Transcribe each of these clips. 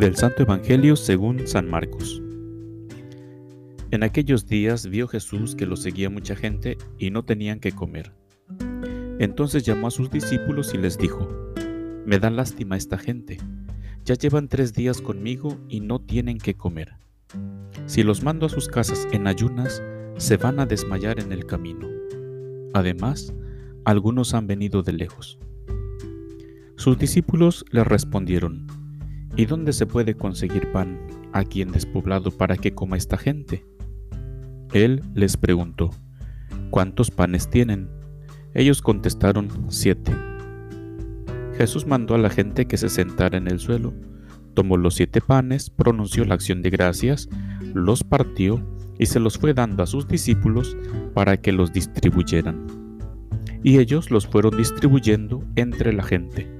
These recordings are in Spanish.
Del Santo Evangelio según San Marcos. En aquellos días vio Jesús que lo seguía mucha gente y no tenían que comer. Entonces llamó a sus discípulos y les dijo, Me da lástima esta gente, ya llevan tres días conmigo y no tienen que comer. Si los mando a sus casas en ayunas, se van a desmayar en el camino. Además, algunos han venido de lejos. Sus discípulos le respondieron, ¿Y dónde se puede conseguir pan aquí en despoblado para que coma esta gente? Él les preguntó, ¿cuántos panes tienen? Ellos contestaron, siete. Jesús mandó a la gente que se sentara en el suelo, tomó los siete panes, pronunció la acción de gracias, los partió y se los fue dando a sus discípulos para que los distribuyeran. Y ellos los fueron distribuyendo entre la gente.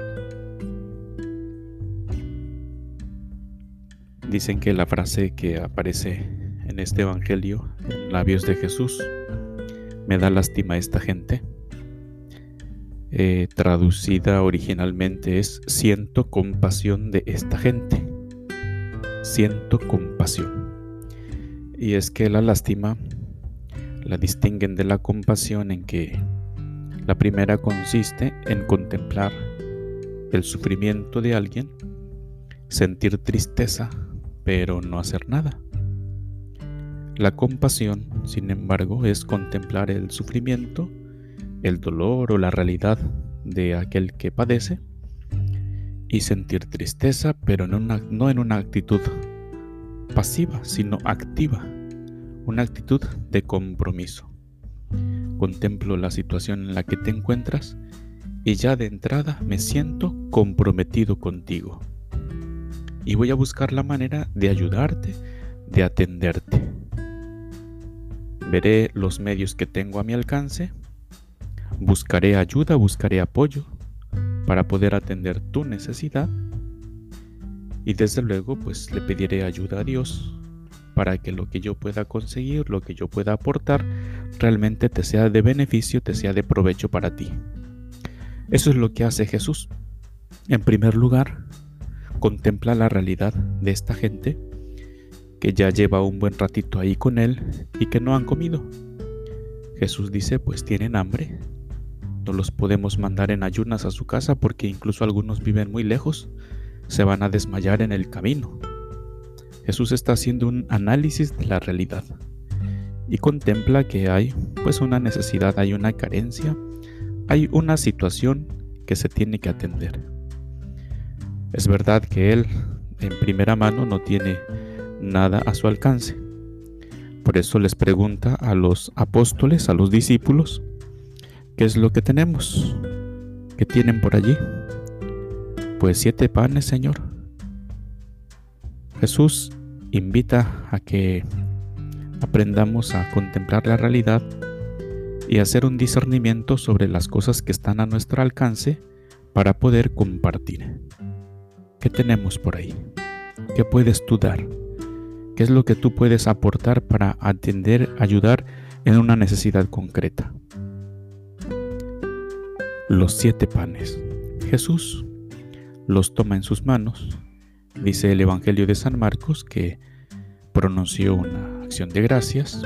Dicen que la frase que aparece en este Evangelio, en labios de Jesús, me da lástima esta gente, eh, traducida originalmente es siento compasión de esta gente. Siento compasión. Y es que la lástima la distinguen de la compasión en que la primera consiste en contemplar el sufrimiento de alguien, sentir tristeza pero no hacer nada. La compasión, sin embargo, es contemplar el sufrimiento, el dolor o la realidad de aquel que padece y sentir tristeza, pero no, en una actitud pasiva, sino activa, una actitud de compromiso. Contemplo la situación en la que te encuentras y ya de entrada me siento comprometido contigo y voy a buscar la manera de ayudarte, de atenderte. Veré los medios que tengo a mi alcance, buscaré ayuda, buscaré apoyo para poder atender tu necesidad y desde luego pues le pediré ayuda a Dios para que lo que yo pueda conseguir, lo que yo pueda aportar, realmente te sea de beneficio, te sea de provecho para ti. Eso es lo que hace Jesús. En primer lugar, contempla la realidad de esta gente que ya lleva un buen ratito ahí con él y que no han comido. Jesús dice, pues tienen hambre. No los podemos mandar en ayunas a su casa porque incluso algunos viven muy lejos. Se van a desmayar en el camino. Jesús está haciendo un análisis de la realidad y contempla que hay pues una necesidad, hay una carencia, hay una situación que se tiene que atender. Es verdad que Él en primera mano no tiene nada a su alcance. Por eso les pregunta a los apóstoles, a los discípulos, ¿qué es lo que tenemos? ¿Qué tienen por allí? Pues siete panes, Señor. Jesús invita a que aprendamos a contemplar la realidad y hacer un discernimiento sobre las cosas que están a nuestro alcance para poder compartir. ¿Qué tenemos por ahí? ¿Qué puedes tú dar? ¿Qué es lo que tú puedes aportar para atender, ayudar en una necesidad concreta? Los siete panes. Jesús los toma en sus manos. Dice el Evangelio de San Marcos que pronunció una acción de gracias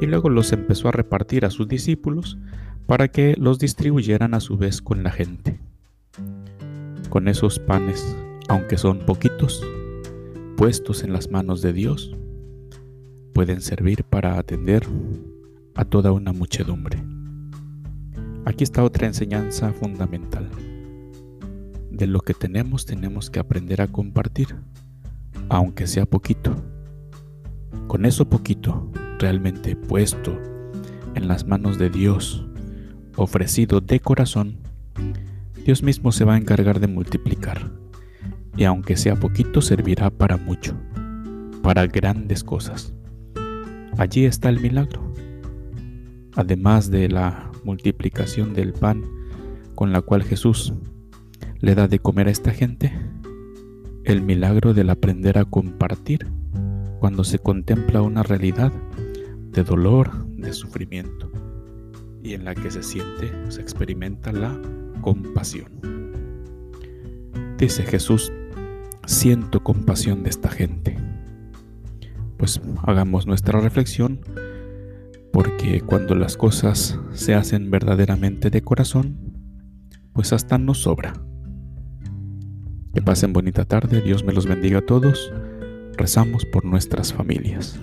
y luego los empezó a repartir a sus discípulos para que los distribuyeran a su vez con la gente con esos panes, aunque son poquitos, puestos en las manos de Dios, pueden servir para atender a toda una muchedumbre. Aquí está otra enseñanza fundamental. De lo que tenemos tenemos que aprender a compartir, aunque sea poquito. Con eso poquito, realmente puesto en las manos de Dios, ofrecido de corazón, Dios mismo se va a encargar de multiplicar. y aunque sea poquito servirá para mucho, para grandes cosas. Allí está el milagro. Además de la multiplicación del pan con la cual Jesús le da de comer a esta gente, el milagro del aprender a compartir cuando se contempla una realidad de dolor, de sufrimiento, y en la que se siente, se experimenta la compasión. Dice Jesús, siento compasión de esta gente. Pues hagamos nuestra reflexión, porque cuando las cosas se hacen verdaderamente de corazón, pues hasta nos sobra. Que pasen bonita tarde, Dios me los bendiga a todos. Rezamos por nuestras familias.